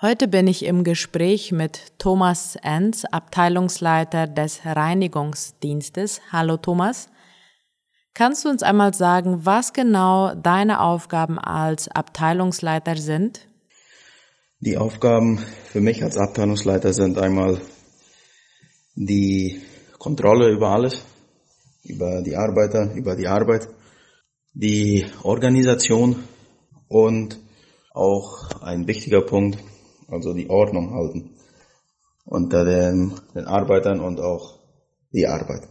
Heute bin ich im Gespräch mit Thomas Enz, Abteilungsleiter des Reinigungsdienstes. Hallo Thomas. Kannst du uns einmal sagen, was genau deine Aufgaben als Abteilungsleiter sind? Die Aufgaben für mich als Abteilungsleiter sind einmal die Kontrolle über alles, über die Arbeiter, über die Arbeit, die Organisation und auch ein wichtiger Punkt, also die Ordnung halten unter den, den Arbeitern und auch die Arbeit.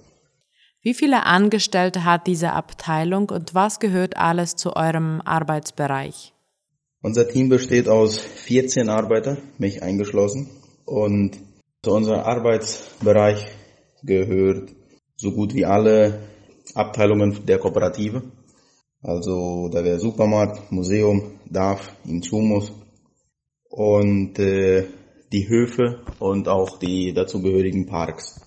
Wie viele Angestellte hat diese Abteilung und was gehört alles zu eurem Arbeitsbereich? Unser Team besteht aus 14 Arbeiter, mich eingeschlossen. Und zu unserem Arbeitsbereich gehört so gut wie alle Abteilungen der Kooperative. Also da wäre Supermarkt, Museum, DAF, Insumus, und äh, die Höfe und auch die dazugehörigen Parks.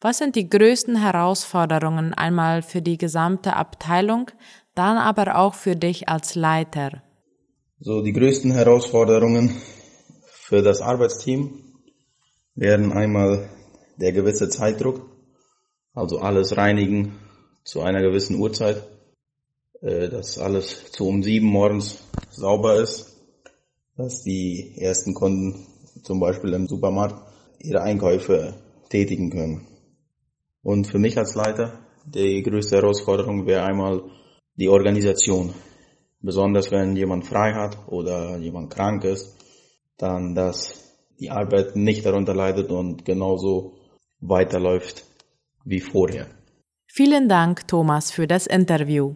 Was sind die größten Herausforderungen einmal für die gesamte Abteilung, dann aber auch für dich als Leiter? So, die größten Herausforderungen für das Arbeitsteam wären einmal der gewisse Zeitdruck, also alles reinigen zu einer gewissen Uhrzeit, äh, dass alles zu um sieben morgens sauber ist dass die ersten Kunden zum Beispiel im Supermarkt ihre Einkäufe tätigen können. Und für mich als Leiter, die größte Herausforderung wäre einmal die Organisation. Besonders wenn jemand frei hat oder jemand krank ist, dann dass die Arbeit nicht darunter leidet und genauso weiterläuft wie vorher. Vielen Dank, Thomas, für das Interview.